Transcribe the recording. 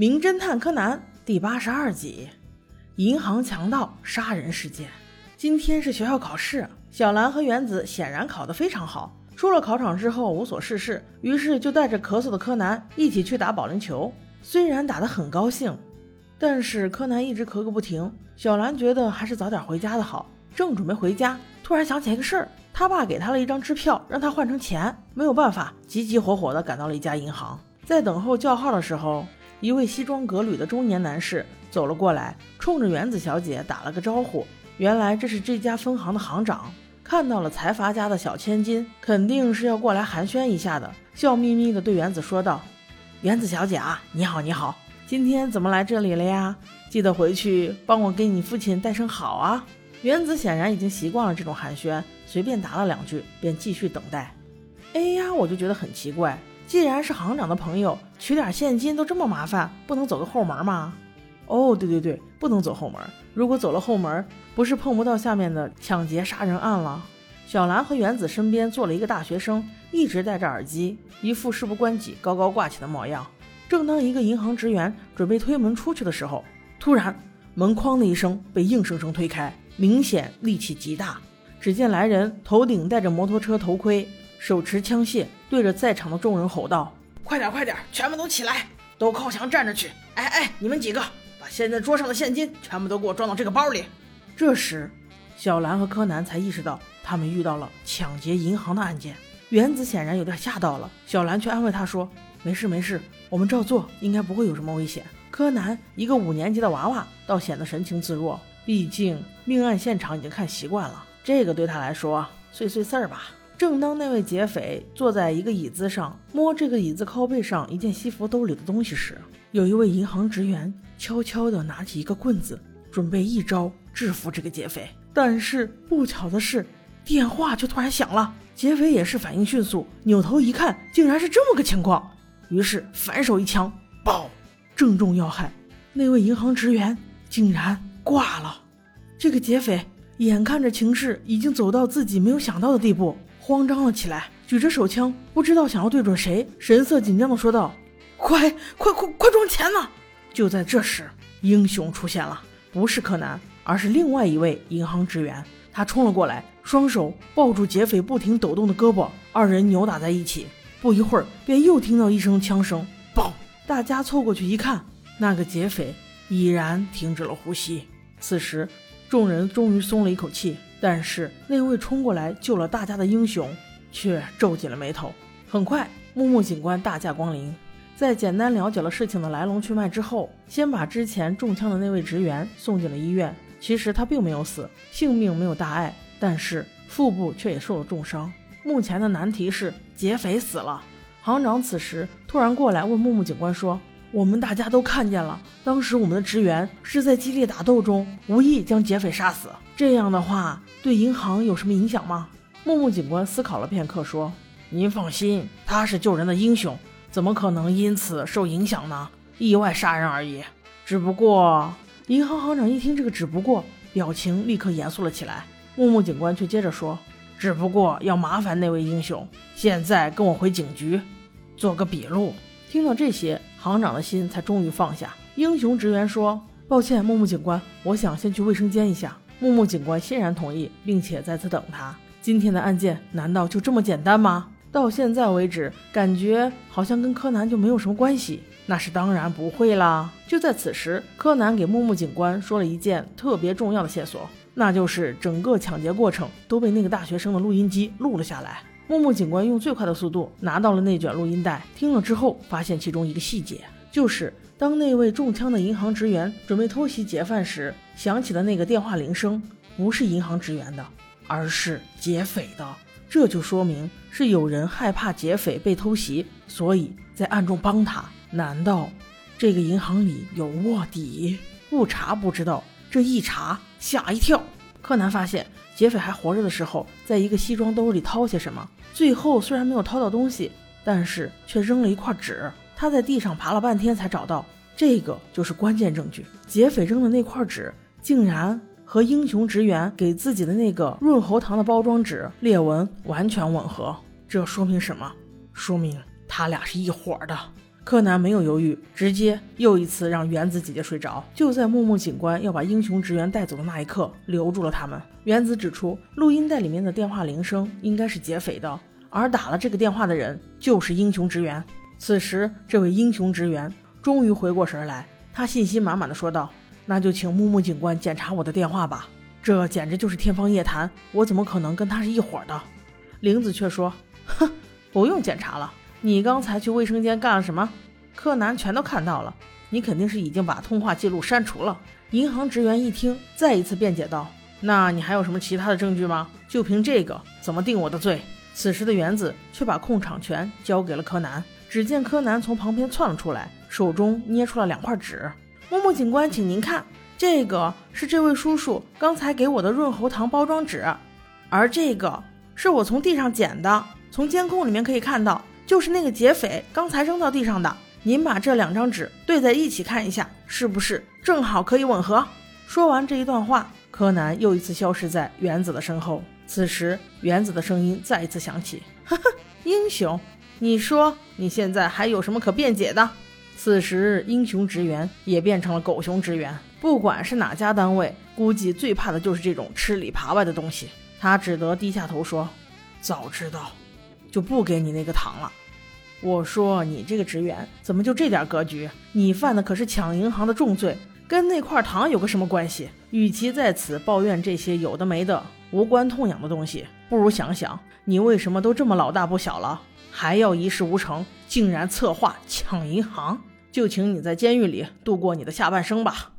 名侦探柯南第八十二集：银行强盗杀人事件。今天是学校考试，小兰和原子显然考得非常好。出了考场之后无所事事，于是就带着咳嗽的柯南一起去打保龄球。虽然打得很高兴，但是柯南一直咳个不停。小兰觉得还是早点回家的好。正准备回家，突然想起一个事儿，他爸给他了一张支票，让他换成钱。没有办法，急急火火地赶到了一家银行。在等候叫号的时候，一位西装革履的中年男士走了过来，冲着原子小姐打了个招呼。原来这是这家分行的行长，看到了财阀家的小千金，肯定是要过来寒暄一下的，笑眯眯地对原子说道：“原子小姐啊，你好，你好，今天怎么来这里了呀？记得回去帮我给你父亲带声好啊。”原子显然已经习惯了这种寒暄，随便答了两句，便继续等待。哎呀，我就觉得很奇怪。既然是行长的朋友，取点现金都这么麻烦，不能走个后门吗？哦，对对对，不能走后门。如果走了后门，不是碰不到下面的抢劫杀人案了？小兰和原子身边坐了一个大学生，一直戴着耳机，一副事不关己、高高挂起的模样。正当一个银行职员准备推门出去的时候，突然门哐的一声被硬生生推开，明显力气极大。只见来人头顶戴着摩托车头盔。手持枪械，对着在场的众人吼道：“快点，快点，全部都起来，都靠墙站着去！哎哎，你们几个，把现在桌上的现金全部都给我装到这个包里。”这时，小兰和柯南才意识到他们遇到了抢劫银行的案件。原子显然有点吓到了，小兰却安慰他说：“没事没事，我们照做，应该不会有什么危险。”柯南一个五年级的娃娃倒显得神情自若，毕竟命案现场已经看习惯了，这个对他来说碎碎事儿吧。正当那位劫匪坐在一个椅子上摸这个椅子靠背上一件西服兜里的东西时，有一位银行职员悄悄地拿起一个棍子，准备一招制服这个劫匪。但是不巧的是，电话却突然响了。劫匪也是反应迅速，扭头一看，竟然是这么个情况，于是反手一枪，爆，正中要害。那位银行职员竟然挂了。这个劫匪眼看着情势已经走到自己没有想到的地步。慌张了起来，举着手枪，不知道想要对准谁，神色紧张的说道：“快快快快装钱呐！”就在这时，英雄出现了，不是柯南，而是另外一位银行职员。他冲了过来，双手抱住劫匪不停抖动的胳膊，二人扭打在一起。不一会儿，便又听到一声枪声，爆！大家凑过去一看，那个劫匪已然停止了呼吸。此时，众人终于松了一口气。但是那位冲过来救了大家的英雄却皱紧了眉头。很快，木木警官大驾光临，在简单了解了事情的来龙去脉之后，先把之前中枪的那位职员送进了医院。其实他并没有死，性命没有大碍，但是腹部却也受了重伤。目前的难题是劫匪死了。行长此时突然过来问木木警官说。我们大家都看见了，当时我们的职员是在激烈打斗中无意将劫匪杀死。这样的话，对银行有什么影响吗？木木警官思考了片刻，说：“您放心，他是救人的英雄，怎么可能因此受影响呢？意外杀人而已。只不过……”银行行长一听这个“只不过”，表情立刻严肃了起来。木木警官却接着说：“只不过要麻烦那位英雄，现在跟我回警局，做个笔录。”听到这些。行长的心才终于放下。英雄职员说：“抱歉，木木警官，我想先去卫生间一下。”木木警官欣然同意，并且在此等他。今天的案件难道就这么简单吗？到现在为止，感觉好像跟柯南就没有什么关系。那是当然不会啦。就在此时，柯南给木木警官说了一件特别重要的线索，那就是整个抢劫过程都被那个大学生的录音机录了下来。木木警官用最快的速度拿到了那卷录音带，听了之后发现其中一个细节，就是当那位中枪的银行职员准备偷袭劫犯时，响起的那个电话铃声不是银行职员的，而是劫匪的。这就说明是有人害怕劫匪被偷袭，所以在暗中帮他。难道这个银行里有卧底？不查不知道，这一查吓一跳。柯南发现劫匪还活着的时候，在一个西装兜里掏些什么。最后虽然没有掏到东西，但是却扔了一块纸。他在地上爬了半天才找到，这个就是关键证据。劫匪扔的那块纸，竟然和英雄职员给自己的那个润喉糖的包装纸裂纹完全吻合。这说明什么？说明他俩是一伙的。柯南没有犹豫，直接又一次让原子姐姐睡着。就在木木警官要把英雄职员带走的那一刻，留住了他们。原子指出，录音带里面的电话铃声应该是劫匪的，而打了这个电话的人就是英雄职员。此时，这位英雄职员终于回过神来，他信心满满的说道：“那就请木木警官检查我的电话吧。”这简直就是天方夜谭，我怎么可能跟他是一伙的？玲子却说：“哼，不用检查了。”你刚才去卫生间干了什么？柯南全都看到了，你肯定是已经把通话记录删除了。银行职员一听，再一次辩解道：“那你还有什么其他的证据吗？就凭这个，怎么定我的罪？”此时的原子却把控场权交给了柯南。只见柯南从旁边窜了出来，手中捏出了两块纸。木木警官，请您看，这个是这位叔叔刚才给我的润喉糖包装纸，而这个是我从地上捡的。从监控里面可以看到。就是那个劫匪刚才扔到地上的。您把这两张纸对在一起看一下，是不是正好可以吻合？说完这一段话，柯南又一次消失在原子的身后。此时，原子的声音再一次响起：“哈哈，英雄，你说你现在还有什么可辩解的？”此时，英雄职员也变成了狗熊职员。不管是哪家单位，估计最怕的就是这种吃里扒外的东西。他只得低下头说：“早知道，就不给你那个糖了。”我说你这个职员怎么就这点格局？你犯的可是抢银行的重罪，跟那块糖有个什么关系？与其在此抱怨这些有的没的、无关痛痒的东西，不如想想你为什么都这么老大不小了，还要一事无成，竟然策划抢银行？就请你在监狱里度过你的下半生吧。